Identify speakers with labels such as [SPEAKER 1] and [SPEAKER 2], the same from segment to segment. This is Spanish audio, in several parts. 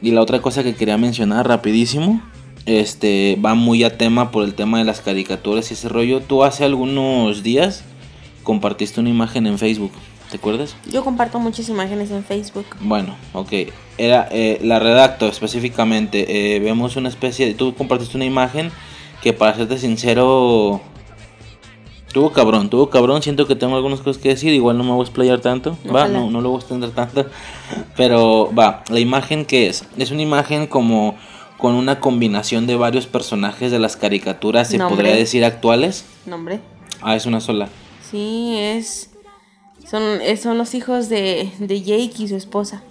[SPEAKER 1] Y la otra cosa que quería mencionar rapidísimo, este, va muy a tema por el tema de las caricaturas y ese rollo. Tú hace algunos días compartiste una imagen en Facebook, ¿te acuerdas?
[SPEAKER 2] Yo comparto muchas imágenes en Facebook.
[SPEAKER 1] Bueno, ok. Era, eh, la redacto específicamente. Eh, vemos una especie de... Tú compartiste una imagen que para serte sincero... Tuvo cabrón, tuvo cabrón. Siento que tengo algunas cosas que decir. Igual no me voy a explayar tanto. Va, no, no lo voy a extender tanto. Pero va, la imagen que es. Es una imagen como con una combinación de varios personajes de las caricaturas, se
[SPEAKER 2] Nombre.
[SPEAKER 1] podría decir actuales.
[SPEAKER 2] Nombre.
[SPEAKER 1] Ah, es una sola.
[SPEAKER 2] Sí, es. Son, son los hijos de, de Jake y su esposa.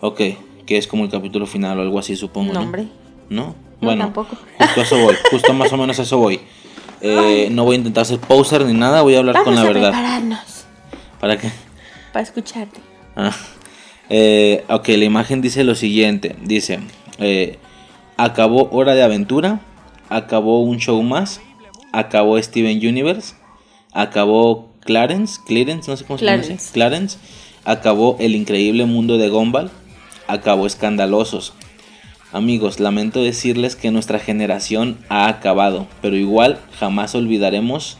[SPEAKER 1] Ok, que es como el capítulo final o algo así, supongo. ¿no?
[SPEAKER 2] Nombre.
[SPEAKER 1] ¿No?
[SPEAKER 2] No,
[SPEAKER 1] Bueno,
[SPEAKER 2] tampoco.
[SPEAKER 1] justo a eso voy, justo más o menos a eso voy. Eh, no voy a intentar ser poser ni nada, voy a hablar
[SPEAKER 2] Vamos
[SPEAKER 1] con la
[SPEAKER 2] a
[SPEAKER 1] verdad.
[SPEAKER 2] prepararnos
[SPEAKER 1] ¿Para qué?
[SPEAKER 2] para escucharte.
[SPEAKER 1] Ah, eh, ok, la imagen dice lo siguiente. Dice, eh, acabó Hora de Aventura, acabó un show más, acabó Steven Universe, acabó Clarence, Clarence, no sé cómo se ese, Clarence, acabó El Increíble Mundo de Gumball, acabó Escandalosos. Amigos, lamento decirles que nuestra generación ha acabado, pero igual jamás olvidaremos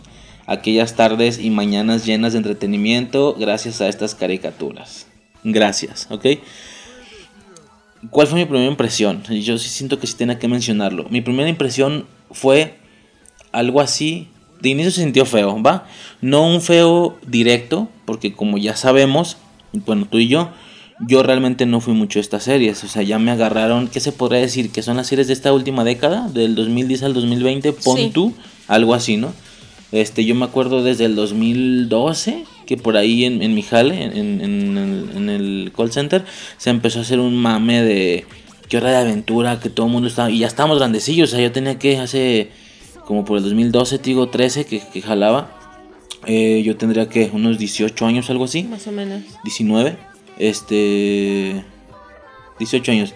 [SPEAKER 1] aquellas tardes y mañanas llenas de entretenimiento gracias a estas caricaturas. Gracias, ¿ok? ¿Cuál fue mi primera impresión? Yo sí siento que sí tenía que mencionarlo. Mi primera impresión fue algo así. De inicio se sintió feo, ¿va? No un feo directo, porque como ya sabemos, bueno, tú y yo, yo realmente no fui mucho a estas series. O sea, ya me agarraron, ¿qué se podría decir? Que son las series de esta última década, del 2010 al 2020, pon
[SPEAKER 2] Sí.
[SPEAKER 1] tú, algo así, ¿no? Este, yo me acuerdo desde el 2012 que por ahí en, en mi jale, en, en el, en el call center, se empezó a hacer un mame de que hora de aventura, que todo el mundo estaba, y ya estábamos grandecillos, o sea, yo tenía que hace como por el 2012, te digo 13, que, que jalaba, eh, yo tendría que unos 18 años, algo así,
[SPEAKER 2] Más o menos.
[SPEAKER 1] 19, este, 18 años,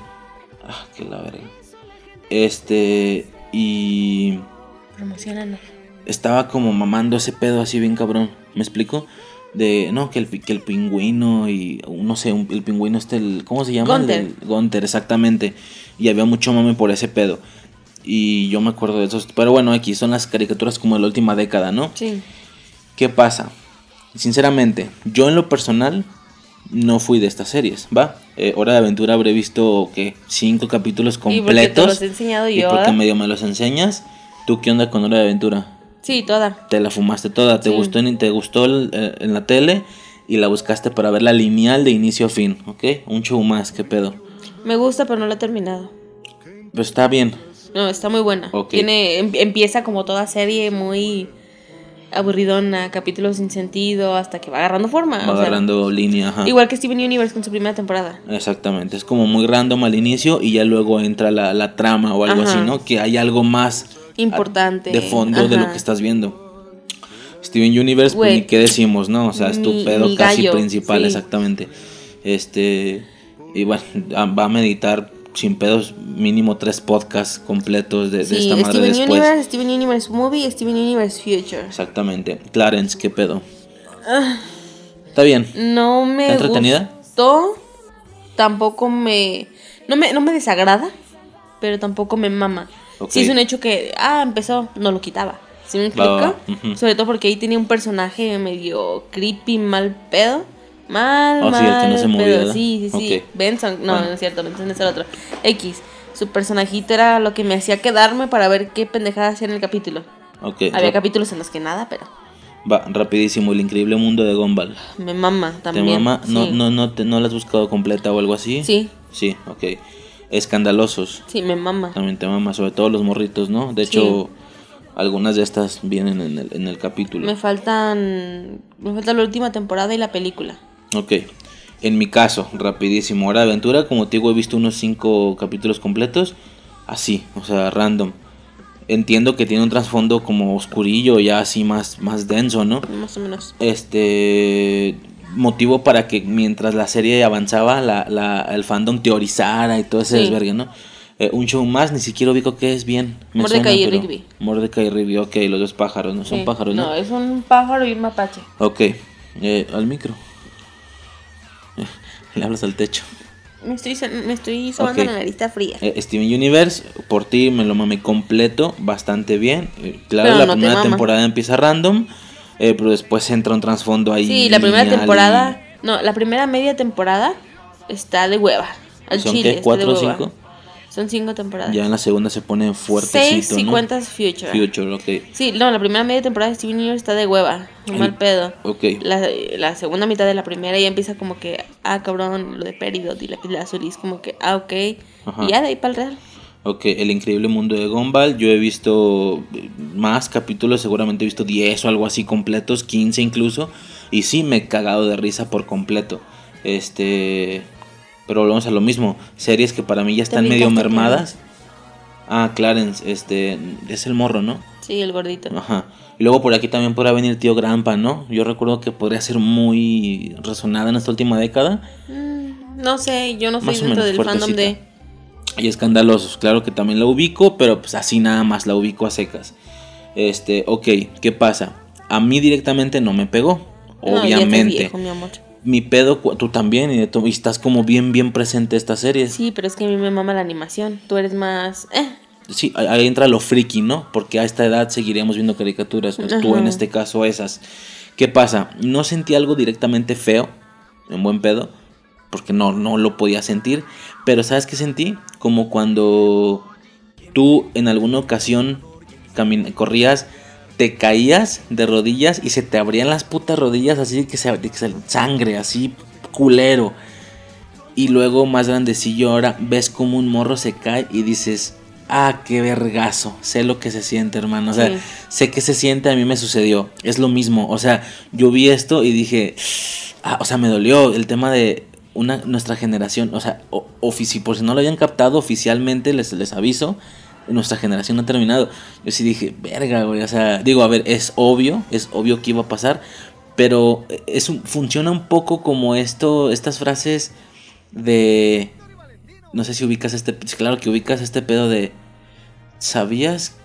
[SPEAKER 1] ah, que la verga, este, y
[SPEAKER 2] Promocionanos.
[SPEAKER 1] estaba como mamando ese pedo así bien cabrón. ¿Me explico? De, no, que el, que el pingüino y, no sé, un- el pingüino este, el, ¿cómo se llama?
[SPEAKER 2] Gunther.
[SPEAKER 1] El- Gunther, exactamente. Y había mucho mame por ese pedo. Y yo me acuerdo de esos. Pero bueno, aquí son las caricaturas como de la última década, ¿no?
[SPEAKER 2] Sí.
[SPEAKER 1] ¿Qué pasa? Sinceramente, yo en lo personal no fui de estas series, ¿va? Eh, Hora de Aventura habré visto, que Cinco capítulos
[SPEAKER 2] Y porque te
[SPEAKER 1] completos.
[SPEAKER 2] los he enseñado
[SPEAKER 1] y
[SPEAKER 2] yo.
[SPEAKER 1] porque medio me los enseñas. ¿Tú qué onda con Hora de Aventura?
[SPEAKER 2] Sí, toda.
[SPEAKER 1] Te la fumaste toda, te
[SPEAKER 2] Sí.
[SPEAKER 1] gustó en, te gustó el- eh, en la tele y la buscaste para ver la lineal de inicio a fin, ¿ok? Un show más, qué pedo.
[SPEAKER 2] Me gusta, pero no la he terminado.
[SPEAKER 1] Pero está bien,
[SPEAKER 2] No, está muy buena. Tiene, em- empieza como toda serie muy aburridona, capítulos sin sentido, hasta que va agarrando forma.
[SPEAKER 1] va
[SPEAKER 2] o sea,
[SPEAKER 1] agarrando línea, ajá.
[SPEAKER 2] igual que Steven Universe con su primera temporada.
[SPEAKER 1] Exactamente, es como muy random al inicio y ya luego entra la, la trama o algo
[SPEAKER 2] Ajá.
[SPEAKER 1] así, ¿no? Que hay algo más
[SPEAKER 2] Importante.
[SPEAKER 1] de fondo de lo que estás viendo. Steven Universe, pues ni qué decimos, ¿no? O sea, es tu pedo casi
[SPEAKER 2] gallo,
[SPEAKER 1] principal,
[SPEAKER 2] sí.
[SPEAKER 1] exactamente. Este, y bueno, va a meditar sin pedos mínimo tres podcasts completos de, de
[SPEAKER 2] Sí,
[SPEAKER 1] esta madre
[SPEAKER 2] Steven
[SPEAKER 1] después.
[SPEAKER 2] Universe, Steven Universe Movie Steven Universe Future.
[SPEAKER 1] Exactamente. Clarence, ¿qué pedo?
[SPEAKER 2] Ah.
[SPEAKER 1] Está bien.
[SPEAKER 2] No me gustó. Tampoco me no, me. no me desagrada, pero tampoco me mama.
[SPEAKER 1] Ok.
[SPEAKER 2] Sí es un hecho que, ah, empezó, no lo quitaba. ¿Sí me explico? Sobre todo porque ahí tenía un personaje medio creepy, mal pedo. Mal,
[SPEAKER 1] Oh, sí,
[SPEAKER 2] mal
[SPEAKER 1] el que no se
[SPEAKER 2] pedo.
[SPEAKER 1] ¿verdad?
[SPEAKER 2] Sí, sí, sí.
[SPEAKER 1] Ok.
[SPEAKER 2] Benson, no,
[SPEAKER 1] Bueno.
[SPEAKER 2] no es cierto, Benson es el otro. X. Su personajito era lo que me hacía quedarme para ver qué pendejada hacía en el capítulo.
[SPEAKER 1] Ok.
[SPEAKER 2] Había capítulos en los que nada, pero
[SPEAKER 1] Va, rapidísimo. El increíble mundo de Gumball.
[SPEAKER 2] me mama
[SPEAKER 1] ¿Te
[SPEAKER 2] también.
[SPEAKER 1] mama? No,
[SPEAKER 2] sí.
[SPEAKER 1] no, no, te- ¿No la has buscado completa o algo así?
[SPEAKER 2] Sí,
[SPEAKER 1] Sí, ok. Escandalosos.
[SPEAKER 2] sí, me mama.
[SPEAKER 1] También te mama, sobre todo los morritos, ¿no? De hecho, algunas de estas vienen en el, en el capítulo.
[SPEAKER 2] Me faltan. Me falta la última temporada y la película.
[SPEAKER 1] Ok. En mi caso, rapidísimo. Hora de aventura, como te digo, he visto unos cinco capítulos completos. Así, o sea, random. Entiendo que tiene un trasfondo como oscurillo, ya así más, más denso, ¿no?
[SPEAKER 2] Más o menos.
[SPEAKER 1] Este motivo para que mientras la serie avanzaba, la, la- el fandom teorizara y todo ese
[SPEAKER 2] Sí.
[SPEAKER 1] desvergue, ¿no? Eh, un show más, ni siquiera ubico qué es bien. Me
[SPEAKER 2] Mordecai y Rigby.
[SPEAKER 1] Mordecai y Rigby, ok, los dos pájaros, ¿no? Son
[SPEAKER 2] Sí.
[SPEAKER 1] pájaros, ¿no?
[SPEAKER 2] No, es un pájaro y un mapache.
[SPEAKER 1] Ok, eh, al micro. Le hablas al techo.
[SPEAKER 2] Me estoy, me estoy sobando
[SPEAKER 1] Ok.
[SPEAKER 2] la lista fría.
[SPEAKER 1] Eh, Steven Universe, por ti me lo mamé completo, bastante bien. Eh, claro,
[SPEAKER 2] Pero
[SPEAKER 1] la
[SPEAKER 2] no
[SPEAKER 1] primera temporada empieza random, eh, pero después entra un trasfondo ahí.
[SPEAKER 2] Sí, la primera temporada. No, la primera media temporada está de hueva. Al
[SPEAKER 1] ¿Son
[SPEAKER 2] chile.
[SPEAKER 1] qué? ¿Cuatro o cinco?
[SPEAKER 2] Son cinco temporadas.
[SPEAKER 1] Ya en la segunda se pone fuertecito,
[SPEAKER 2] Seis si
[SPEAKER 1] ¿no?
[SPEAKER 2] cuentas Future.
[SPEAKER 1] Future, ok.
[SPEAKER 2] Sí, no, la primera media temporada de Steven Universe está de hueva. Un mal pedo.
[SPEAKER 1] Ok.
[SPEAKER 2] La, la segunda mitad de la primera ya empieza como que, ah, cabrón, lo de Peridot y la pila azul. Y es como que, ah, ok.
[SPEAKER 1] Ajá.
[SPEAKER 2] Y ya de ahí para el real.
[SPEAKER 1] Ok, El Increíble Mundo de Gumball. Yo he visto eh, más capítulos, seguramente he visto 10 o algo así completos, 15 incluso. Y sí, me he cagado de risa por completo. Este. Pero volvemos a lo mismo. Series que para mí ya están medio mermadas. Ah, Clarence, este. Es el morro, ¿no?
[SPEAKER 2] Sí, el gordito.
[SPEAKER 1] Ajá. Y luego por aquí también podrá venir tío Grampa, ¿no? Yo recuerdo que podría ser muy resonada en esta última década.
[SPEAKER 2] Mm, no sé, yo no soy
[SPEAKER 1] Más
[SPEAKER 2] dentro del fandom de.
[SPEAKER 1] Y escandalosos, claro que también la ubico, pero pues así nada más la ubico a secas. Este, ok, ¿qué pasa? A mí directamente no me pegó,
[SPEAKER 2] No, ya
[SPEAKER 1] obviamente.
[SPEAKER 2] viejo, mi amor.
[SPEAKER 1] Mi pedo, tú también, y, estás como bien, bien presente esta serie. Sí,
[SPEAKER 2] Sí, pero es que a mí me mama la animación. Tú eres más. Eh,
[SPEAKER 1] ahí- ahí entra lo friki, ¿no? Porque a esta edad seguiríamos viendo caricaturas, pues, tú en este caso esas. ¿Qué pasa? No sentí algo directamente feo, en buen pedo, porque no, no lo podía sentir, pero ¿sabes qué sentí? Como cuando tú en alguna ocasión corrías, te caías de rodillas y se te abrían las putas rodillas así que se, que se- sangre, así culero. Y luego más grandecillo ahora ves como un morro se cae y dices, ah, qué vergazo, sé lo que se siente hermano, o sea,
[SPEAKER 2] Sí.
[SPEAKER 1] sé que se siente, a mí me sucedió, es lo mismo, o sea, yo vi esto y dije, ah, o sea, me dolió el tema de una, nuestra generación, o sea, o- ofici- por si no lo habían captado oficialmente, les, les aviso, nuestra generación no ha terminado. Yo sí dije, verga, güey, o sea, digo, a ver, es obvio, es obvio que iba a pasar, pero es un- funciona un poco como esto, estas frases de, no sé si ubicas este, claro que ubicas este pedo de, ¿sabías?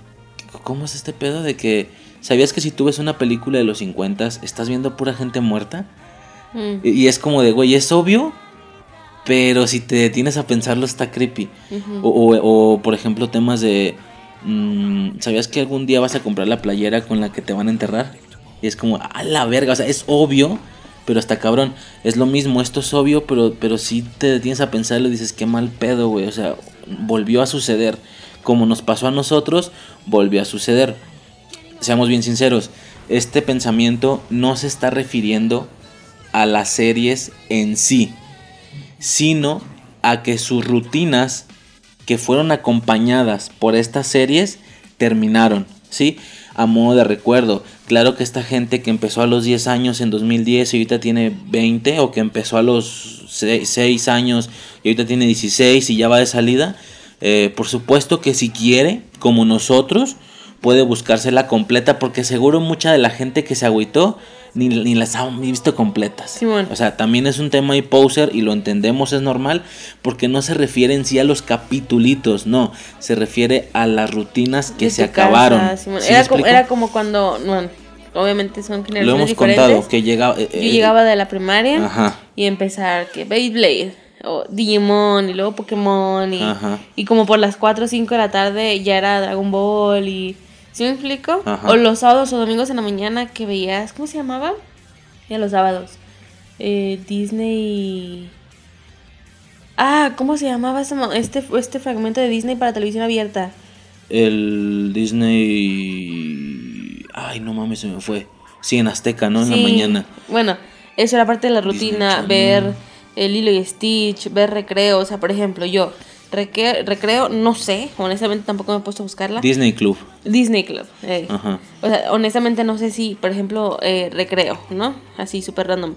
[SPEAKER 1] ¿Cómo es este pedo de que, ¿sabías que si tú ves una película de los 50 estás viendo pura gente muerta?
[SPEAKER 2] mm,
[SPEAKER 1] Y y es como de, güey, es obvio, pero si te detienes a pensarlo está creepy. O, o- o, por ejemplo, temas de. mm, ¿Sabías que algún día vas a comprar la playera con la que te van a enterrar? Y es como, a la verga, o sea, es obvio, pero está cabrón. Es lo mismo, esto es obvio, pero, pero si te detienes a pensarlo y dices, qué mal pedo, güey. O sea, volvió a suceder. Como nos pasó a nosotros, volvió a suceder. Seamos bien sinceros, este pensamiento no se está refiriendo a las series en sí sino a que sus rutinas que fueron acompañadas por estas series terminaron, ¿sí? A modo de recuerdo, claro que esta gente que empezó a los 10 años en 2010 y ahorita tiene 20, o que empezó a los 6, años y ahorita tiene 16 y ya va de salida, eh, por supuesto que si quiere, como nosotros, puede buscársela completa, porque seguro mucha de la gente que se agüitó ni, ni las ha ni visto completas.
[SPEAKER 2] Simón.
[SPEAKER 1] O sea, también es un tema y poser y lo entendemos, es normal, porque no se refiere en sí a los capitulitos, no, se refiere a las rutinas que
[SPEAKER 2] De
[SPEAKER 1] se
[SPEAKER 2] casa,
[SPEAKER 1] acabaron.
[SPEAKER 2] Simón.
[SPEAKER 1] ¿Sí me
[SPEAKER 2] era, como, era como cuando, bueno, obviamente son
[SPEAKER 1] Lo
[SPEAKER 2] generaciones
[SPEAKER 1] hemos
[SPEAKER 2] diferentes.
[SPEAKER 1] contado, que llega... eh,
[SPEAKER 2] Yo
[SPEAKER 1] eh,
[SPEAKER 2] llegaba de la primaria
[SPEAKER 1] Ajá.
[SPEAKER 2] y empezar que Beyblade o Digimon y luego Pokémon y, y como por las 4 o 5 de la tarde ya era Dragon Ball y ¿sí me explico?
[SPEAKER 1] Ajá.
[SPEAKER 2] O los sábados o domingos en la mañana que veías, ¿cómo se llamaba? Ya los sábados. Eh, Disney Ah, ¿cómo se llamaba mo- este, este fragmento de Disney para televisión abierta?
[SPEAKER 1] El Disney... Ay, no mames, se me fue. Sí, en Azteca, ¿no? En la mañana.
[SPEAKER 2] Bueno, eso era parte de la rutina,
[SPEAKER 1] Disney
[SPEAKER 2] ver el hilo y Stitch, ver recreo, o sea, por ejemplo, yo recreo, no sé, honestamente tampoco me he puesto a buscarla.
[SPEAKER 1] Disney Club.
[SPEAKER 2] Disney Club.
[SPEAKER 1] Ajá.
[SPEAKER 2] O sea, honestamente no sé si, por ejemplo, eh, recreo, ¿no? Así súper random.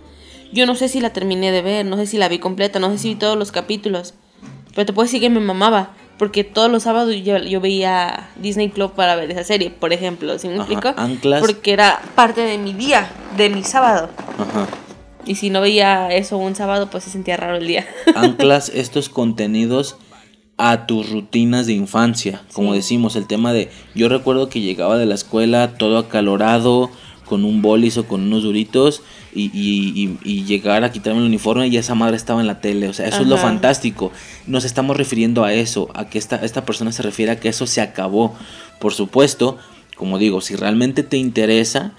[SPEAKER 2] Yo no sé si la terminé de ver, no sé si la vi completa, no sé si vi todos los capítulos. Pero te puedo decir que me mamaba. Porque todos los sábados yo, yo veía Disney Club para ver esa serie, por ejemplo, ¿sí me
[SPEAKER 1] Ajá,
[SPEAKER 2] explico?
[SPEAKER 1] anclas.
[SPEAKER 2] Porque era parte de mi día, de mi sábado.
[SPEAKER 1] Ajá.
[SPEAKER 2] Y si no veía eso un sábado, pues se sentía raro el día.
[SPEAKER 1] anclas estos contenidos a tus rutinas de infancia. Como
[SPEAKER 2] Sí.
[SPEAKER 1] decimos, el tema de yo recuerdo que llegaba de la escuela todo acalorado, con un bolis o con unos duritos y, y- y- y llegar a quitarme el uniforme y esa madre estaba en la tele. O sea, eso es lo fantástico. Nos estamos refiriendo a eso, a que esta, esta persona se refiere a que eso se acabó. Por supuesto, como digo, si realmente te interesa,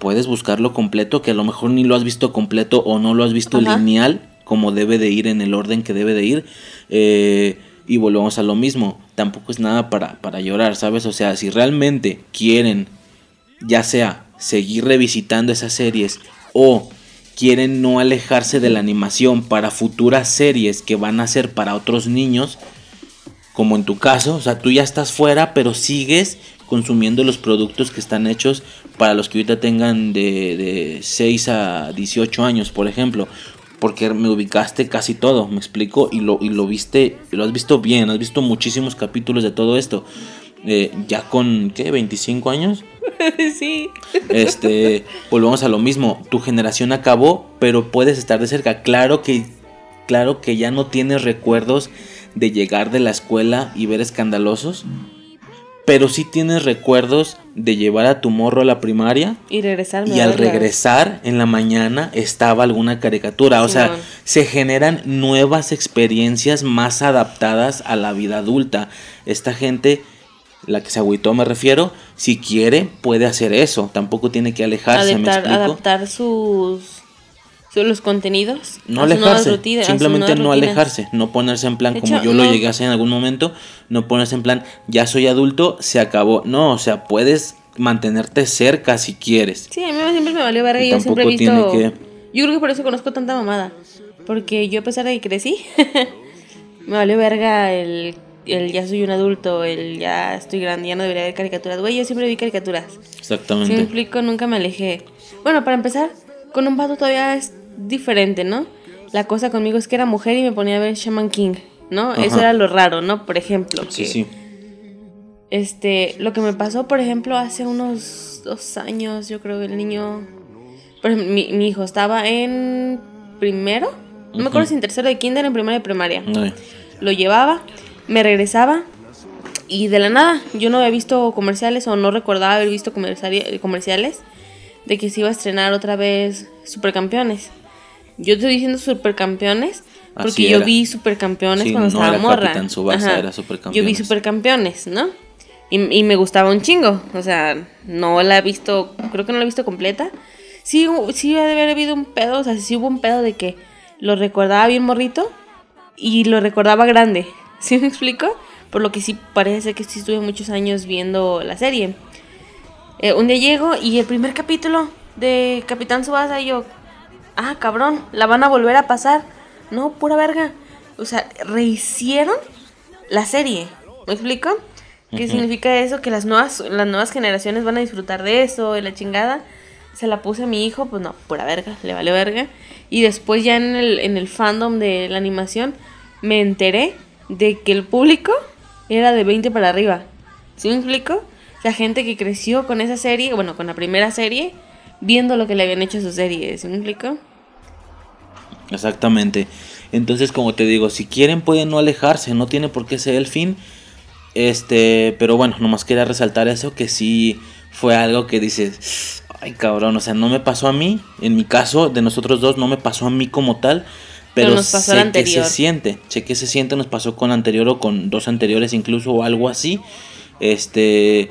[SPEAKER 1] puedes buscarlo completo, que a lo mejor ni lo has visto completo o no lo has visto
[SPEAKER 2] Ajá.
[SPEAKER 1] lineal, como debe de ir en el orden que debe de ir. Eh, y volvemos a lo mismo, tampoco es nada para, para llorar, ¿sabes? O sea, si realmente quieren, ya sea seguir revisitando esas series o quieren no alejarse de la animación para futuras series que van a ser para otros niños, como en tu caso, o sea, tú ya estás fuera, pero sigues consumiendo los productos que están hechos para los que ahorita tengan de, de 6 a 18 años, por ejemplo. Porque me ubicaste casi todo, me explico, y lo, y lo viste, lo has visto bien, has visto muchísimos capítulos de todo esto. Eh, ya con, ¿qué? ¿25 años?
[SPEAKER 2] sí.
[SPEAKER 1] Este, volvemos a lo mismo, tu generación acabó, pero puedes estar de cerca. Claro que, claro que ya no tienes recuerdos de llegar de la escuela y ver escandalosos, pero sí tienes recuerdos de llevar a tu morro a la primaria
[SPEAKER 2] Y regresarme.
[SPEAKER 1] y al regresar en la mañana estaba alguna caricatura. O sea, se generan nuevas experiencias más adaptadas a la vida adulta. Esta gente, la que se agüitó me refiero, si quiere puede hacer eso. Tampoco tiene que alejarse, ¿me explico?
[SPEAKER 2] adaptar sus, sus- los contenidos.
[SPEAKER 1] No alejarse, simplemente no
[SPEAKER 2] rutinas.
[SPEAKER 1] alejarse, no ponerse en plan
[SPEAKER 2] De
[SPEAKER 1] como
[SPEAKER 2] hecho,
[SPEAKER 1] yo lo llegué a hacer en algún momento, no ponerse en plan ya soy adulto, se acabó. No, o sea, puedes mantenerte cerca si quieres.
[SPEAKER 2] Sí, a mí siempre me valió verga
[SPEAKER 1] Y
[SPEAKER 2] y yo siempre he visto...
[SPEAKER 1] que-
[SPEAKER 2] Yo creo que por eso conozco tanta mamada. Porque yo a pesar de que crecí, me valió verga el, el ya soy un adulto, el ya estoy grande, ya no debería ver caricaturas. Güey, yo siempre vi caricaturas. Si me
[SPEAKER 1] Exactamente.
[SPEAKER 2] explico, nunca me alejé. Bueno, para empezar, con un vato todavía es diferente, ¿no? La cosa conmigo es que era mujer y me ponía a ver Shaman King, ¿no? Eso era lo raro, ¿no? Por ejemplo.
[SPEAKER 1] Sí,
[SPEAKER 2] que-
[SPEAKER 1] sí.
[SPEAKER 2] este, lo que me pasó, por ejemplo, hace unos dos años, yo creo que el niño, por ejemplo, mi, mi hijo estaba en primero, no me acuerdo si en tercero de kinder, en primero de primaria.
[SPEAKER 1] Ay,
[SPEAKER 2] Lo llevaba, me regresaba y de la nada, yo no había visto comerciales o no recordaba haber visto comerciales de que se iba a estrenar otra vez Supercampeones. Yo estoy diciendo Supercampeones porque
[SPEAKER 1] Así
[SPEAKER 2] yo
[SPEAKER 1] era.
[SPEAKER 2] vi Supercampeones
[SPEAKER 1] Sí,
[SPEAKER 2] cuando
[SPEAKER 1] no
[SPEAKER 2] estaba
[SPEAKER 1] era
[SPEAKER 2] morra.
[SPEAKER 1] Capitán Tsubasa,
[SPEAKER 2] Ajá.
[SPEAKER 1] era
[SPEAKER 2] Yo vi
[SPEAKER 1] Supercampeones.
[SPEAKER 2] ¿no? Y, y me gustaba un chingo. O sea, no la he visto, creo que no la he visto completa. Sí, sí ha de haber habido un pedo, o sea, sí hubo un pedo de que lo recordaba bien morrito y lo recordaba grande. ¿Sí me explico? Por lo que sí parece ser que sí estuve muchos años viendo la serie. Eh, un día llego y el primer capítulo de Capitán Subasa y yo, ah, cabrón, la van a volver a pasar. No, pura verga. O sea, rehicieron la serie. ¿Me explico? ¿Qué significa eso? Que las nuevas, las nuevas generaciones van a disfrutar de eso, de la chingada. Se la puse a mi hijo, pues no, pura verga, le vale verga. Y después ya en el, en el fandom de la animación me enteré de que el público era de 20 para arriba. ¿Sí me explico? Sea, gente que creció con esa serie, bueno, con la primera serie, viendo lo que le habían hecho a su serie. ¿Sí me explico?
[SPEAKER 1] Exactamente. Entonces, como te digo, si quieren pueden no alejarse, no tiene por qué ser el fin. Este, pero bueno, nomás quería resaltar eso que sí fue algo que dices, ay cabrón, o sea, no me pasó a mí, en mi caso de nosotros dos no me pasó a mí como tal, pero,
[SPEAKER 2] Pero nos pasó
[SPEAKER 1] sé que se siente, sé que se siente, nos pasó con anterior o con dos anteriores incluso o algo así. Este,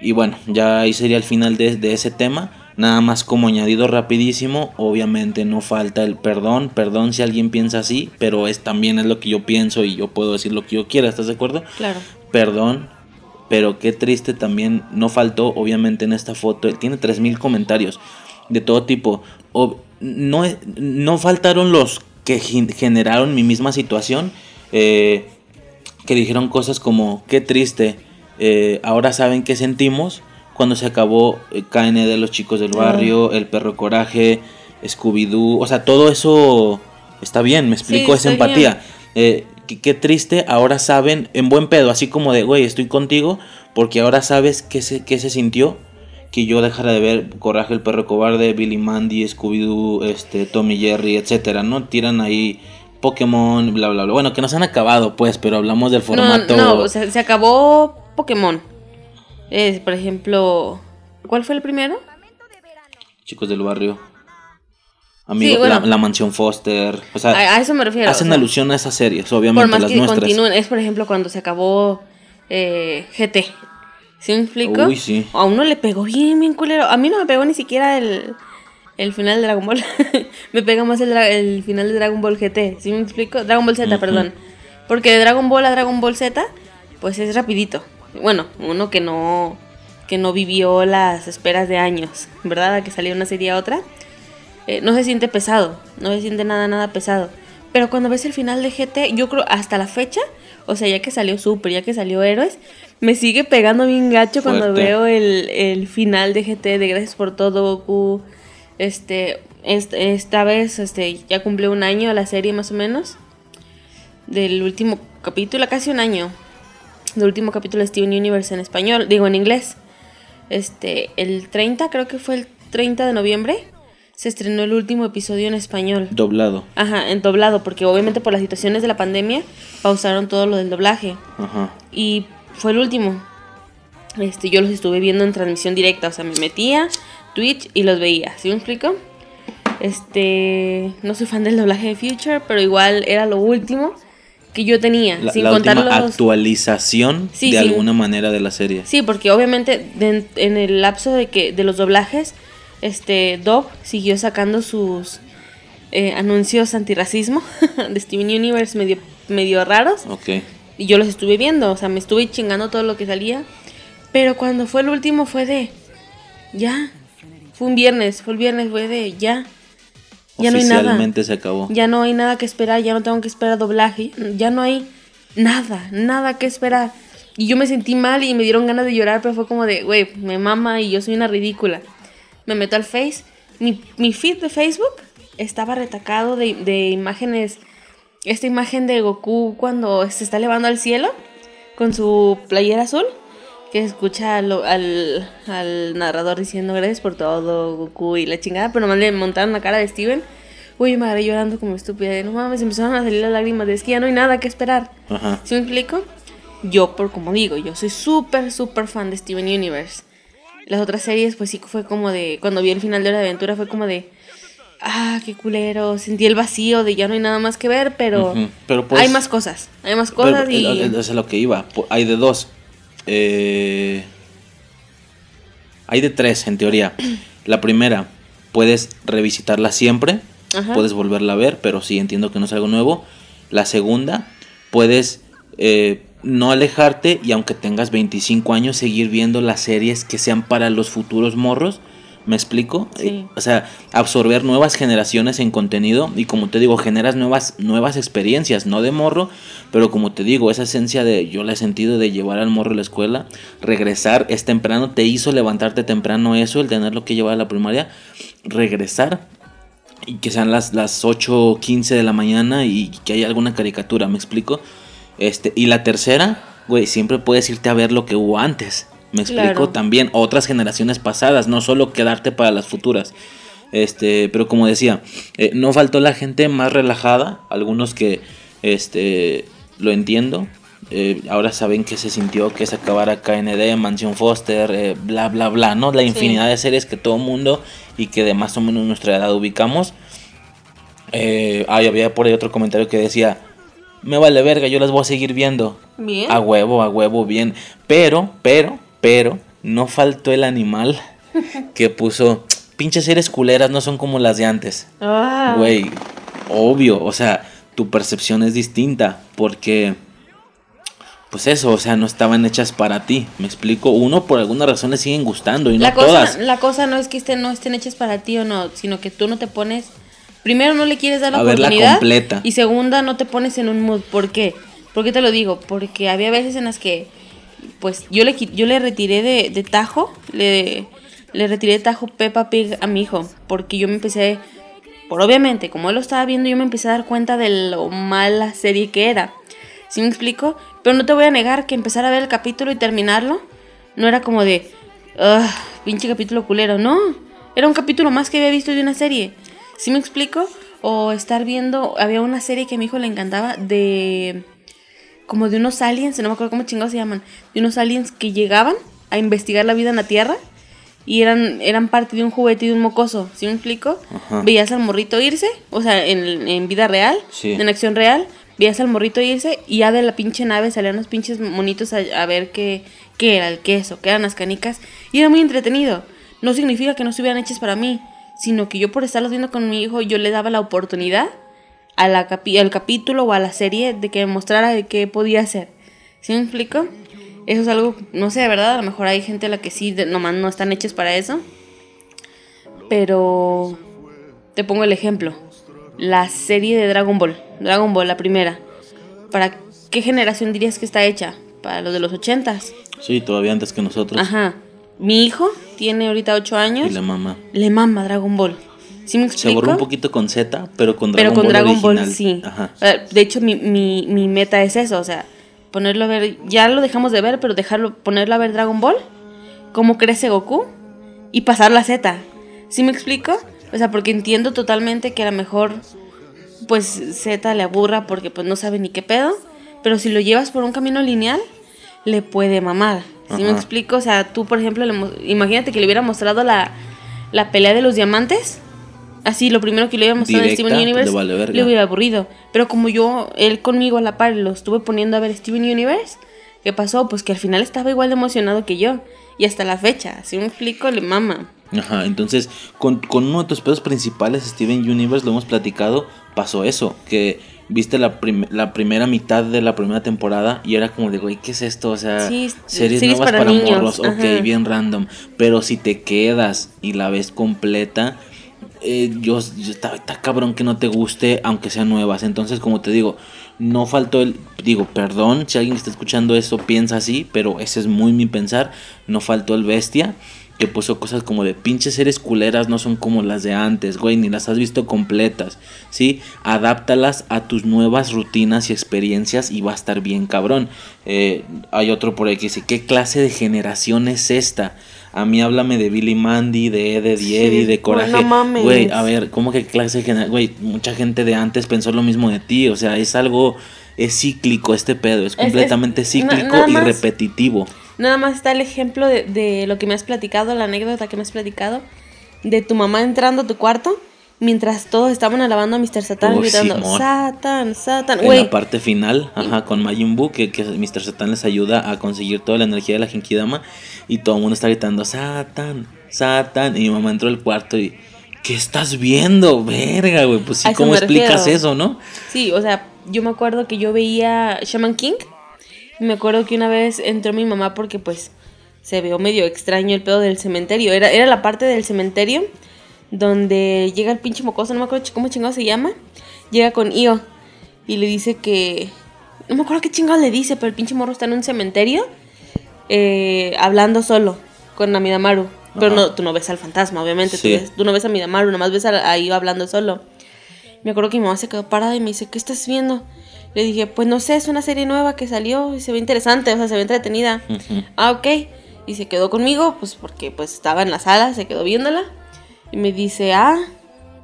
[SPEAKER 1] y bueno, ya ahí sería el final de, de ese tema. Nada más como añadido rapidísimo, obviamente no falta el perdón, perdón si alguien piensa así, pero es también es lo que yo pienso y yo puedo decir lo que yo quiera, ¿estás de acuerdo?
[SPEAKER 2] Claro.
[SPEAKER 1] Perdón, pero qué triste también, no faltó obviamente en esta foto, tiene 3000 comentarios de todo tipo. No, no faltaron los que gen- generaron mi misma situación, eh, que dijeron cosas como, qué triste, eh, ahora saben qué sentimos cuando se acabó eh, KN de los chicos del barrio, el perro coraje, Scooby-Doo, o sea, todo eso está bien, me explico, es
[SPEAKER 2] está
[SPEAKER 1] empatía. Eh, qué, qué triste, ahora saben, en buen pedo, así como de, güey, estoy contigo, porque ahora sabes qué se, qué se sintió que yo dejara de ver Coraje el perro cobarde, Billy Mandy, Scooby-Doo, este, Tommy Jerry, etcétera, ¿no? Tiran ahí Pokémon, bla, bla, bla. Bueno, que no se han acabado, pues, pero hablamos del formato.
[SPEAKER 2] No, no, o sea, se acabó Pokémon. Eh, por ejemplo, ¿cuál fue el primero?
[SPEAKER 1] Chicos del barrio. Amigo,
[SPEAKER 2] Sí, bueno.
[SPEAKER 1] la, la mansión Foster. O sea,
[SPEAKER 2] A, a eso me refiero.
[SPEAKER 1] hacen
[SPEAKER 2] o sea,
[SPEAKER 1] alusión a esas series,
[SPEAKER 2] Por
[SPEAKER 1] obviamente,
[SPEAKER 2] más
[SPEAKER 1] las
[SPEAKER 2] que
[SPEAKER 1] nuestras.
[SPEAKER 2] continúen. Es por ejemplo cuando se acabó eh, GT. ¿Sí me explico?
[SPEAKER 1] Uy, sí.
[SPEAKER 2] A uno le pegó bien, bien culero. A mí no me pegó ni siquiera el, el final de Dragon Ball. me pega más el, el final de Dragon Ball GT. ¿Sí me explico? Dragon Ball Z, perdón. Porque de Dragon Ball a Dragon Ball Z, pues es rapidito. Bueno, uno que no que no vivió las esperas de años, ¿verdad? A que saliera una serie a otra. eh, no se siente pesado, no se siente nada, nada pesado. Pero cuando ves el final de GT, yo creo hasta la fecha, o sea, ya que salió Super, ya que salió Héroes, me sigue pegando bien gacho cuando veo el, el final de GT de Gracias por todo, Goku. Este, est- esta vez este, ya cumplió un año la serie más o menos. Del último capítulo, casi un año. Del último capítulo de Steven Universe en español, digo en inglés. Este, el 30, creo que fue el 30 de noviembre, se estrenó el último episodio en español.
[SPEAKER 1] Doblado.
[SPEAKER 2] Ajá, en doblado, porque obviamente por las situaciones de la pandemia pausaron todo lo del doblaje.
[SPEAKER 1] Ajá.
[SPEAKER 2] Y fue el último. Este, yo los estuve viendo en transmisión directa, o sea, me metía Twitch y los veía, ¿sí me explico? Este, no soy fan del doblaje de Future, pero igual era lo último que yo tenía,
[SPEAKER 1] La,
[SPEAKER 2] sin
[SPEAKER 1] la
[SPEAKER 2] contar
[SPEAKER 1] última
[SPEAKER 2] los
[SPEAKER 1] actualización
[SPEAKER 2] Sí,
[SPEAKER 1] de
[SPEAKER 2] sí.
[SPEAKER 1] alguna manera de la serie.
[SPEAKER 2] Sí, porque obviamente de- en el lapso de que de los doblajes, este Dove siguió sacando sus eh, anuncios antirracismo de Steven Universe medio medio raros
[SPEAKER 1] Ok.
[SPEAKER 2] y yo los estuve viendo, o sea, me estuve chingando todo lo que salía, pero cuando fue el último fue de ya, fue un viernes, fue el viernes fue de ya, ya no hay nada.
[SPEAKER 1] Oficialmente se acabó.
[SPEAKER 2] Ya no hay nada que esperar, ya no tengo que esperar doblaje, ya no hay nada, nada que esperar. Y yo me sentí mal y me dieron ganas de llorar, pero fue como de, güey, me mama y yo soy una ridícula. Me meto al Face, mi, mi feed de Facebook estaba retacado de, de imágenes, esta imagen de Goku cuando se está elevando al cielo con su playera azul, que escucha al, al, al narrador diciendo gracias por todo, Goku y la chingada, pero nomás le montaron la cara de Steven. Uy, me agarré llorando como estúpida. de, No mames, empezaron a salir las lágrimas. De es que ya no hay nada que esperar.
[SPEAKER 1] Ajá.
[SPEAKER 2] ¿Sí me explico? Yo, por como digo, yo soy súper, súper fan de Steven Universe. Las otras series, pues sí fue como de. Cuando vi el final de la aventura, fue como de. Ah, qué culero. Sentí el vacío de ya no hay nada más que ver, pero.
[SPEAKER 1] Pero pues-
[SPEAKER 2] hay más cosas. Hay más
[SPEAKER 1] Pero,
[SPEAKER 2] cosas y.
[SPEAKER 1] Eso es lo que iba. Hay de dos. Eh, hay de tres, en teoría. La primera, puedes revisitarla siempre.
[SPEAKER 2] Ajá.
[SPEAKER 1] Puedes volverla a ver, pero sí entiendo que no es algo nuevo. La segunda, puedes eh, no alejarte y aunque tengas 25 años, seguir viendo las series que sean para los futuros morros. ¿Me explico?
[SPEAKER 2] Sí.
[SPEAKER 1] Eh, O sea, absorber nuevas generaciones en contenido y como te digo, generas nuevas, nuevas experiencias, no de morro, pero como te digo, esa esencia de, yo la he sentido de llevar al morro a la escuela, regresar es temprano, te hizo levantarte temprano eso, el tenerlo que llevar a la primaria, regresar y que sean las, las 8 o 15 de la mañana y que haya alguna caricatura, ¿me explico? Este, y la tercera, güey, siempre puedes irte a ver lo que hubo antes. Me explico
[SPEAKER 2] Claro.
[SPEAKER 1] también otras generaciones pasadas, no solo quedarte para las futuras. Este, pero como decía, eh, no faltó la gente más relajada, algunos que este lo entiendo. Eh, ahora saben que se sintió que se acabara KND, Mansión Foster, eh, bla bla bla, ¿no? La infinidad de series que todo mundo y que de más o menos nuestra edad ubicamos. Eh, ay, había por ahí otro comentario que decía, me vale verga, yo las voy a seguir viendo.
[SPEAKER 2] Bien.
[SPEAKER 1] A huevo, a huevo, bien. Pero, pero, pero, no faltó el animal que puso, pinches series culeras no son como las de antes.
[SPEAKER 2] Ah.
[SPEAKER 1] Güey, obvio, o sea, tu percepción es distinta porque, pues eso, o sea, no estaban hechas para ti. Me explico, uno por alguna razón le siguen gustando y no
[SPEAKER 2] la, cosa,
[SPEAKER 1] todas.
[SPEAKER 2] la cosa no es que estén, no estén hechas para ti o no, sino que tú no te pones. Primero, no le quieres dar la
[SPEAKER 1] A verla
[SPEAKER 2] oportunidad.
[SPEAKER 1] completa.
[SPEAKER 2] Y segunda, no te pones en un mood. ¿Por qué? ¿Por qué te lo digo? Porque había veces en las que, pues, yo le, yo le retiré de, de tajo, le, le retiré de tajo Peppa Pig a mi hijo. Porque yo me empecé, por obviamente, como él lo estaba viendo, yo me empecé a dar cuenta de lo mala serie que era. ¿Sí me explico? Pero no te voy a negar que empezar a ver el capítulo y terminarlo no era como de, "Ugh, pinche capítulo culero. No, era un capítulo más que había visto de una serie. ¿Sí me explico? O estar viendo, había una serie que a mi hijo le encantaba de, como de unos aliens, no me acuerdo cómo chingados se llaman, de unos aliens que llegaban a investigar la vida en la Tierra y eran, eran parte de un juguete y de un mocoso, ¿sí me explico?
[SPEAKER 1] Ajá.
[SPEAKER 2] Veías al morrito irse, o sea, en, en vida real,
[SPEAKER 1] Sí.
[SPEAKER 2] en acción real, veías al morrito irse y ya de la pinche nave salían los pinches monitos a, ver qué, qué era el queso, qué eran las canicas, y era muy entretenido. No significa que no estuvieran hechas para mí, sino que yo por estarlos viendo con mi hijo, yo le daba la oportunidad a la capi- al capítulo o a la serie de que me mostrara de qué podía hacer. ¿Sí me explico? Eso es algo, no sé, ¿verdad? A lo mejor hay gente a la que sí, de- nomás no están hechas para eso. Pero te pongo el ejemplo. La serie de Dragon Ball, Dragon Ball, la primera. ¿Para qué generación dirías que está hecha? Para los de los ochentas.
[SPEAKER 1] Sí, todavía antes que nosotros.
[SPEAKER 2] Ajá. Mi hijo tiene ahorita ocho años.
[SPEAKER 1] Y la mamá.
[SPEAKER 2] Le mama Dragon Ball. ¿Sí me
[SPEAKER 1] Se
[SPEAKER 2] explico?
[SPEAKER 1] borró un poquito con Z, pero con
[SPEAKER 2] Pero
[SPEAKER 1] Dragon
[SPEAKER 2] con
[SPEAKER 1] Ball
[SPEAKER 2] Dragon Ball sí.
[SPEAKER 1] Ajá.
[SPEAKER 2] Eh, De hecho, mi, mi, mi meta es eso, o sea, ponerlo a ver, ya lo dejamos de ver, pero dejarlo, ponerlo a ver Dragon Ball, cómo crece Goku y pasar la Z. ¿Sí me explico? O sea, porque entiendo totalmente que a lo mejor, pues Z le aburra porque pues no sabe ni qué pedo, pero si lo llevas por un camino lineal, le puede mamar. ¿Sí me
[SPEAKER 1] Ajá.
[SPEAKER 2] explico? O sea, tú, por ejemplo, le imagínate que le hubiera mostrado la, la pelea de los diamantes. Así, lo primero que le hubiera mostrado en
[SPEAKER 1] Directa,
[SPEAKER 2] Steven Universe,
[SPEAKER 1] vale
[SPEAKER 2] le hubiera aburrido. Pero como yo, él conmigo a la par, lo estuve poniendo a ver Steven Universe, ¿qué pasó? Pues que al final estaba igual de emocionado que yo. Y hasta la fecha, si me explico, le mama.
[SPEAKER 1] Ajá, entonces con, con uno de tus pedos principales, Steven Universe, lo hemos platicado, pasó eso, que viste la, prim- la primera mitad de la primera temporada y era como de, güey, ¿qué es esto? O sea,
[SPEAKER 2] Sí,
[SPEAKER 1] series,
[SPEAKER 2] series
[SPEAKER 1] nuevas
[SPEAKER 2] para
[SPEAKER 1] para, morros, ok, bien random, pero si te quedas y la ves completa, eh, yo, yo- está, cabrón que no te guste, aunque sean nuevas, entonces como te digo, no faltó el, digo, perdón si alguien está escuchando esto piensa así, pero ese es muy mi pensar, no faltó el bestia que puso cosas como de pinches series culeras no son como las de antes, güey, ni las has visto completas, ¿sí? Adáptalas a tus nuevas rutinas y experiencias y va a estar bien cabrón. Eh, hay otro por ahí que dice, ¿qué clase de generación es esta? A mí háblame de Billy Mandy, de Ed,
[SPEAKER 2] Sí,
[SPEAKER 1] Eddie, de Coraje. Güey, a ver, ¿cómo que clase de generación? Güey, mucha gente de antes pensó lo mismo de ti, o sea, es algo, es cíclico este pedo, es
[SPEAKER 2] es-
[SPEAKER 1] completamente cíclico y
[SPEAKER 2] más.
[SPEAKER 1] repetitivo.
[SPEAKER 2] Nada más está el ejemplo de, de lo que me has platicado, la anécdota que me has platicado, de tu mamá entrando a tu cuarto mientras todos estaban alabando a Mr. Satan,
[SPEAKER 1] Uy,
[SPEAKER 2] gritando,
[SPEAKER 1] Simón.
[SPEAKER 2] Satan, Satan,
[SPEAKER 1] En la parte final, ajá, con Majin Buu, que, que Mr. Satan les ayuda a conseguir toda la energía de la Genkidama y todo el mundo está gritando Satan, Satan y mi mamá entró al cuarto y ¿qué estás viendo? Verga, güey, pues sí, ¿cómo explicas
[SPEAKER 2] refiero.
[SPEAKER 1] eso, no?
[SPEAKER 2] Sí, o sea, yo me acuerdo que yo veía Shaman King. Y me acuerdo que una vez entró mi mamá porque pues se vio medio extraño el pedo del cementerio. Era, era la parte del cementerio donde llega el pinche mocoso, no me acuerdo cómo chingado se llama. Llega con Io y le dice que... No me acuerdo qué chingado le dice, pero el pinche morro está en un cementerio eh, hablando solo con Amidamaru. Pero no, tú no ves al fantasma, obviamente.
[SPEAKER 1] Sí.
[SPEAKER 2] Tú, ves- tú no ves a Amidamaru, nomás ves a, a Io hablando solo. Me acuerdo que mi mamá se quedó parada y me dice, ¿qué estás viendo? Le dije, pues no sé, es una serie nueva que salió y se ve interesante, o sea, se ve entretenida.
[SPEAKER 1] Ujú.
[SPEAKER 2] Ah, ok. Y se quedó conmigo, pues porque pues estaba en la sala, se quedó viéndola. Y me dice, ah,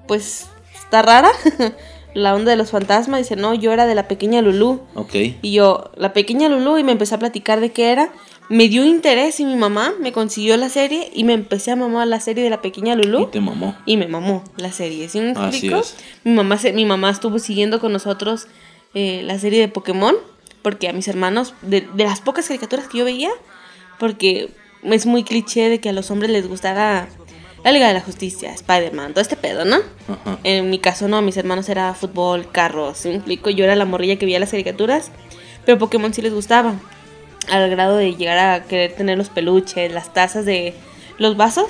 [SPEAKER 2] pues está rara la onda de los fantasmas. Dice, no, yo era de la pequeña Lulú.
[SPEAKER 1] Ok,
[SPEAKER 2] Y yo, la pequeña Lulú, y me empecé a platicar de qué era. Me dio interés y mi mamá me consiguió la serie y me empecé a mamar la serie de la pequeña Lulú.
[SPEAKER 1] y te mamó.
[SPEAKER 2] Y me mamó la serie, ¿sí me
[SPEAKER 1] Así
[SPEAKER 2] explico?
[SPEAKER 1] es.
[SPEAKER 2] Mi mamá, se- mi mamá estuvo siguiendo con nosotros eh, la serie de Pokémon, porque a mis hermanos, de, de las pocas caricaturas que yo veía, porque es muy cliché de que a los hombres les gustara la Liga de la Justicia, Spider-Man, todo este pedo, ¿no?
[SPEAKER 1] Ajá.
[SPEAKER 2] En mi caso no, mis hermanos era fútbol, carros, ¿sí me explico? Yo era la morrilla que veía las caricaturas, pero Pokémon sí les gustaba, al grado de llegar a querer tener los peluches, las tazas de los vasos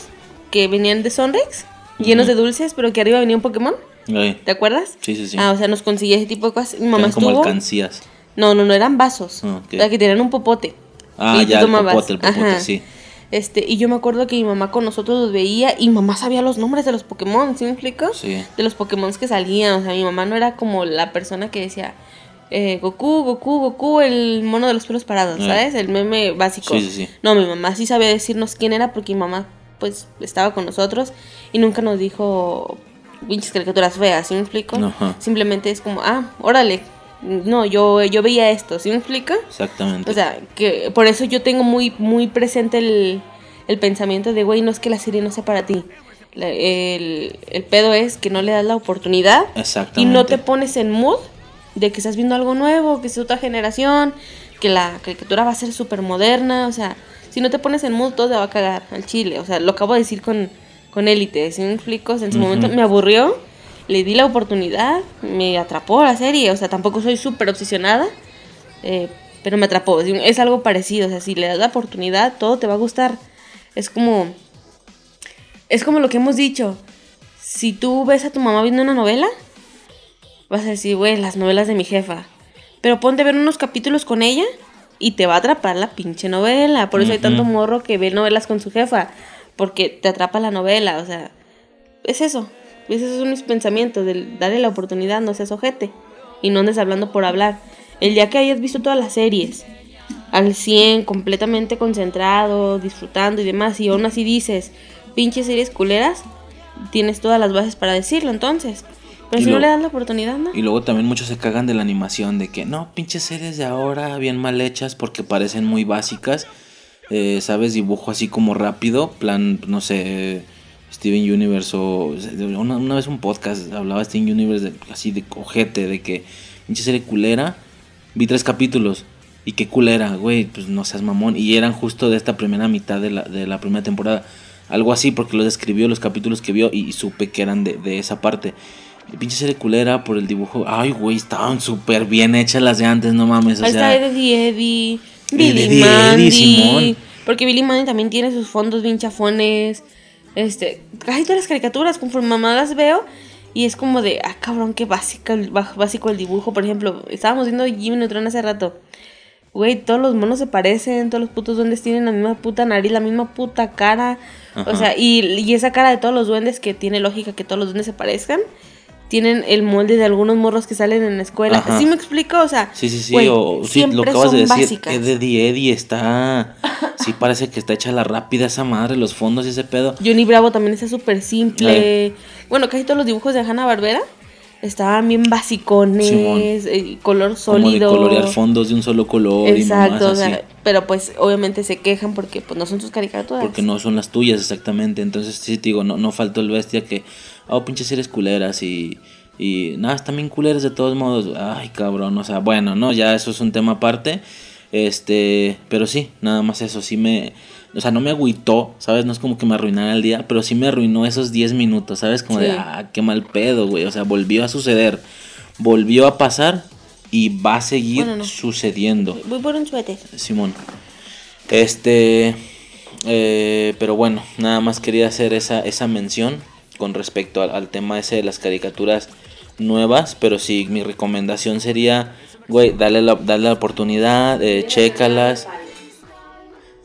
[SPEAKER 2] que venían de Sonrix, llenos de dulces, pero que arriba venía un Pokémon,
[SPEAKER 1] Güey,
[SPEAKER 2] ¿te acuerdas?
[SPEAKER 1] Sí, sí, sí.
[SPEAKER 2] Ah, o sea, nos conseguía ese tipo de cosas. Mi mamá
[SPEAKER 1] eran como
[SPEAKER 2] estuvo...
[SPEAKER 1] alcancías.
[SPEAKER 2] No, no, no, eran vasos.
[SPEAKER 1] Ah.
[SPEAKER 2] O sea, que tenían un popote.
[SPEAKER 1] Ah,
[SPEAKER 2] Y tú
[SPEAKER 1] ya, el popote, el popote,
[SPEAKER 2] Ajá.
[SPEAKER 1] sí.
[SPEAKER 2] Este, y yo me acuerdo que mi mamá con nosotros los veía y mamá sabía los nombres de los Pokémon, ¿sí me explico?
[SPEAKER 1] Sí.
[SPEAKER 2] De los Pokémon que salían. O sea, mi mamá no era como la persona que decía eh, Goku, Goku, Goku, el mono de los pelos parados,
[SPEAKER 1] Ah.
[SPEAKER 2] ¿sabes? El meme básico.
[SPEAKER 1] Sí, sí, sí.
[SPEAKER 2] No, mi mamá sí sabía decirnos quién era porque mi mamá, pues, estaba con nosotros y nunca nos dijo pinches caricaturas feas, ¿sí me explico?
[SPEAKER 1] Ajá.
[SPEAKER 2] Simplemente es como, ah, órale. No, yo, yo veía esto, ¿sí me explica?
[SPEAKER 1] Exactamente.
[SPEAKER 2] O sea, que por eso yo tengo muy, muy presente el, el pensamiento de, güey, no es que la serie no sea para ti. La- el, el pedo es que no le das la oportunidad y
[SPEAKER 1] Exactamente.
[SPEAKER 2] no te pones en mood de que estás viendo algo nuevo, que es otra generación, que la caricatura va a ser súper moderna, o sea, si no te pones en mood todo te va a cagar al chile, o sea, lo acabo de decir con, con Élite, si me explico, O sea, en su momento me aburrió, le di la oportunidad, me atrapó la serie, o sea, tampoco soy súper obsesionada, eh, pero me atrapó, es, algo parecido, o sea, si le das la oportunidad, todo te va a gustar, es como, es como lo que hemos dicho, si tú ves a tu mamá viendo una novela, vas a decir, güey, las novelas de mi jefa. Pero ponte a ver unos capítulos con ella y te va a atrapar la pinche novela. Por eso hay tanto morro que ve novelas con su jefa. Porque te atrapa la novela. O sea, es eso. Esos son mis pensamientos. De darle la oportunidad, no seas ojete. Y no andes hablando por hablar. El día que hayas visto todas las series al 100, completamente concentrado, disfrutando y demás, y aún así dices, pinches series culeras, tienes todas las bases para decirlo entonces. Pero
[SPEAKER 1] Y
[SPEAKER 2] si no le das la oportunidad, ¿no?
[SPEAKER 1] Y luego también muchos se cagan de la animación, de que no, pinches series de ahora bien mal hechas porque parecen muy básicas. Eh, ¿Sabes? Dibujo así como rápido, plan, no sé, Steven Universe o... Una, una vez un podcast hablaba Steven Universe de, así de cojete, de que pinche serie culera. Vi tres capítulos y qué culera, güey, pues no seas mamón. Y eran justo de esta primera mitad de la, de la primera temporada. Algo así, porque lo describió los capítulos que vio y, y supe que eran de, de esa parte. Y pinche serie culera por el dibujo. Ay, güey, estaban súper bien hechas las de antes, no mames. O
[SPEAKER 2] Ahí
[SPEAKER 1] sea,
[SPEAKER 2] está Eddie Eddie, Billy
[SPEAKER 1] Eddie,
[SPEAKER 2] Mandy.
[SPEAKER 1] Simón.
[SPEAKER 2] Porque Billy Mandy también tiene sus fondos bien chafones. Este, casi todas las caricaturas, conforme mamá las veo. Y es como de, ah, cabrón, qué básico, el- baj- básico el dibujo. Por ejemplo, estábamos viendo Jimmy Neutron hace rato. Güey, todos los monos se parecen, todos los putos duendes tienen la misma puta nariz, la misma puta cara.
[SPEAKER 1] Ajá.
[SPEAKER 2] O sea, y, y esa cara de todos los duendes que tiene lógica que todos los duendes se parezcan. Tienen el molde de algunos morros que salen en la escuela.
[SPEAKER 1] Ajá.
[SPEAKER 2] ¿Sí me explico? O sea,
[SPEAKER 1] Sí, sí, sí,
[SPEAKER 2] güey,
[SPEAKER 1] o sí,
[SPEAKER 2] siempre
[SPEAKER 1] lo acabas de decir.
[SPEAKER 2] básicas.
[SPEAKER 1] Eddie Eddie está. Sí, parece que está hecha la rápida esa madre, los fondos y ese pedo.
[SPEAKER 2] Johnny Bravo también está súper simple. Bueno, casi todos los dibujos de Hanna Barbera estaban bien basicones, eh, color
[SPEAKER 1] Como de
[SPEAKER 2] sólido.
[SPEAKER 1] colorear fondos de un solo color y
[SPEAKER 2] Exacto,
[SPEAKER 1] mamás
[SPEAKER 2] o sea, pero pues obviamente se quejan porque pues no son sus caricaturas.
[SPEAKER 1] Porque no son las tuyas exactamente. Entonces, sí, te digo, no, no faltó el bestia que. Oh, pinches series culeras y. Y nada, están bien culeras de todos modos. Ay, cabrón. O sea, bueno, no, ya eso es un tema aparte. Este. Pero sí, nada más eso. Sí me. O sea, no me agüitó, ¿sabes? No es como que me arruinara el día, pero sí me arruinó esos 10 minutos, ¿sabes? Como de, ah, qué mal pedo, güey. O sea, volvió a suceder. Volvió a pasar y va a seguir
[SPEAKER 2] Bueno, no.
[SPEAKER 1] sucediendo.
[SPEAKER 2] Voy por un suéter.
[SPEAKER 1] Simón. Este. eh, pero bueno, nada más quería hacer esa, esa mención con respecto al, al tema ese de las caricaturas nuevas. Pero sí, mi recomendación sería, güey, dale la, dale la oportunidad, eh, chécalas.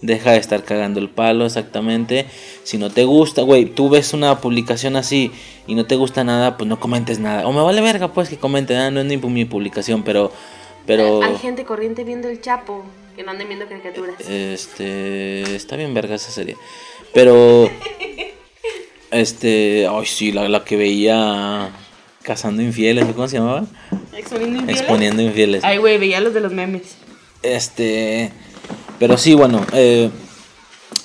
[SPEAKER 1] Deja de estar cagando el palo, exactamente. Si no te gusta, güey, tú ves una publicación así y no te gusta nada, pues no comentes nada. O me vale verga, pues que comenten, ah, no es ni mi publicación, pero. Pero.
[SPEAKER 2] Hay gente corriente viendo el Chapo que no anden viendo caricaturas.
[SPEAKER 1] Este. Está bien verga esa serie. Pero. Este. Ay, sí, la, la que veía. Cazando infieles, ¿cómo se llamaba?
[SPEAKER 2] Exponiendo infieles.
[SPEAKER 1] Exponiendo infieles.
[SPEAKER 2] Ay, güey, veía los de los memes.
[SPEAKER 1] Este. Pero sí, bueno. eh,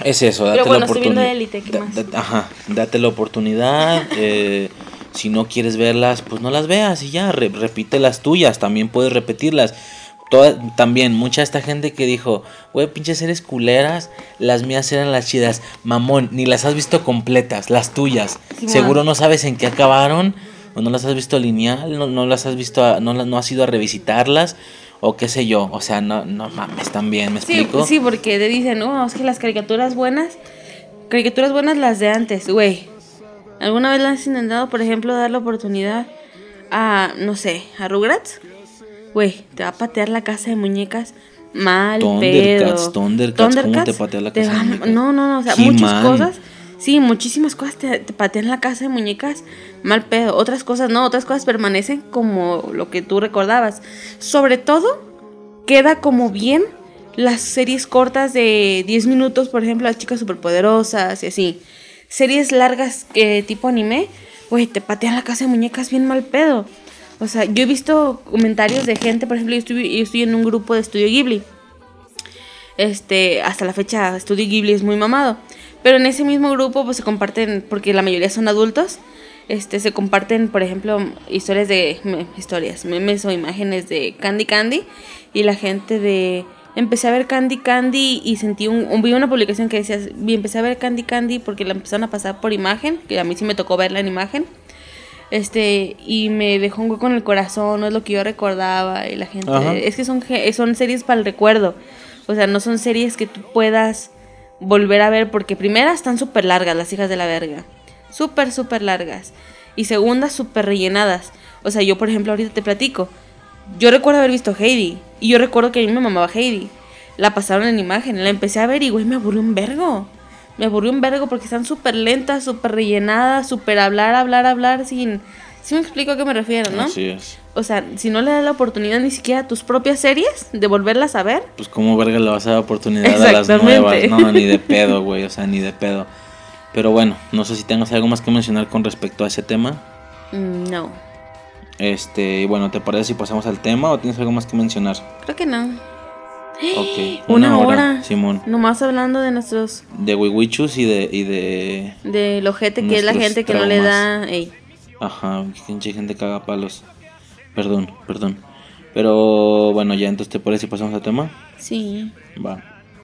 [SPEAKER 1] es eso, date
[SPEAKER 2] Pero bueno,
[SPEAKER 1] la oportunidad.
[SPEAKER 2] Élite, ¿qué más?
[SPEAKER 1] Ajá, date la oportunidad. eh, si no quieres verlas, pues no las veas y ya, re- repite las tuyas, también puedes repetirlas. Toda- también, mucha esta gente que dijo, güey, pinches series culeras, las mías eran las chidas. Mamón, ni las has visto completas, las tuyas. Seguro no sabes en qué acabaron, o no las has visto lineal, no, no las has visto, a- no, las- no has ido a revisitarlas, o qué sé yo. O sea, no, no mames, también, ¿me
[SPEAKER 2] Sí,
[SPEAKER 1] explico?
[SPEAKER 2] sí, porque te dicen, no, es que las caricaturas buenas, caricaturas buenas las de antes, güey. ¿Alguna vez le has intentado, por ejemplo, dar la oportunidad a, no sé, a Rugrats? Güey, te va a patear la casa de muñecas mal
[SPEAKER 1] Thundercats,
[SPEAKER 2] pedo.
[SPEAKER 1] Thundercats, ¿cómo te patea la casa de muñecas?
[SPEAKER 2] No, no, no, o sea, muchas cosas. Sí, muchísimas cosas te, te patean la casa de muñecas mal pedo. Otras cosas no, otras cosas permanecen como lo que tú recordabas. Sobre todo, queda como bien las series cortas de 10 minutos, por ejemplo, las chicas superpoderosas y así. Series largas tipo anime, güey, te patean la casa de muñecas bien mal pedo. O sea, yo he visto comentarios de gente, por ejemplo, yo estoy, yo estoy en un grupo de Estudio Ghibli. Este, hasta la fecha Estudio Ghibli es muy mamado. Pero en ese mismo grupo pues se comparten, porque la mayoría son adultos, este, se comparten, por ejemplo, historias de, me- historias, memes o imágenes de Candy Candy y la gente de... Empecé a ver Candy Candy y sentí un, un- vi una publicación que decía, vi- empecé a ver Candy Candy porque la empezaron a pasar por imagen, que a mí sí me tocó verla en imagen. Este, y me dejó un hueco en el corazón, no es lo que yo recordaba. Y la gente.
[SPEAKER 1] Ajá.
[SPEAKER 2] Es que son, son series para el recuerdo. O sea, no son series que tú puedas volver a ver, porque primera están súper largas, las hijas de la verga. Súper, súper largas. Y segunda, súper rellenadas. O sea, yo, por ejemplo, ahorita te platico. Yo recuerdo haber visto Heidi. Y yo recuerdo que a mí me mamaba Heidi. La pasaron en imagen. La empecé a ver y, güey, me aburrió un vergo. Me aburrió un vergo porque están súper lentas, súper rellenadas, súper hablar, hablar, hablar sin... Sí me explico a qué me refiero, ¿no?
[SPEAKER 1] Así es.
[SPEAKER 2] O sea, si no le das la oportunidad ni siquiera a tus propias series de volverlas a ver.
[SPEAKER 1] Pues como verga le vas a dar oportunidad a las nuevas, no, ni de pedo, güey, o sea, ni de pedo. Pero bueno, no sé si tengas algo más que mencionar con respecto a ese tema.
[SPEAKER 2] No,
[SPEAKER 1] Este, bueno, ¿te parece si pasamos al tema o tienes algo más que mencionar?
[SPEAKER 2] creo que no.
[SPEAKER 1] Ok,
[SPEAKER 2] Una hora.
[SPEAKER 1] Simón.
[SPEAKER 2] Nomás hablando de nuestros...
[SPEAKER 1] De wiwichus y de, y de...
[SPEAKER 2] De lo gente que es la gente que no le da... Ey,
[SPEAKER 1] Ajá, gente caga palos. Perdón, perdón. Pero bueno, ya entonces te parece si pasamos al tema.
[SPEAKER 2] sí.
[SPEAKER 1] Va.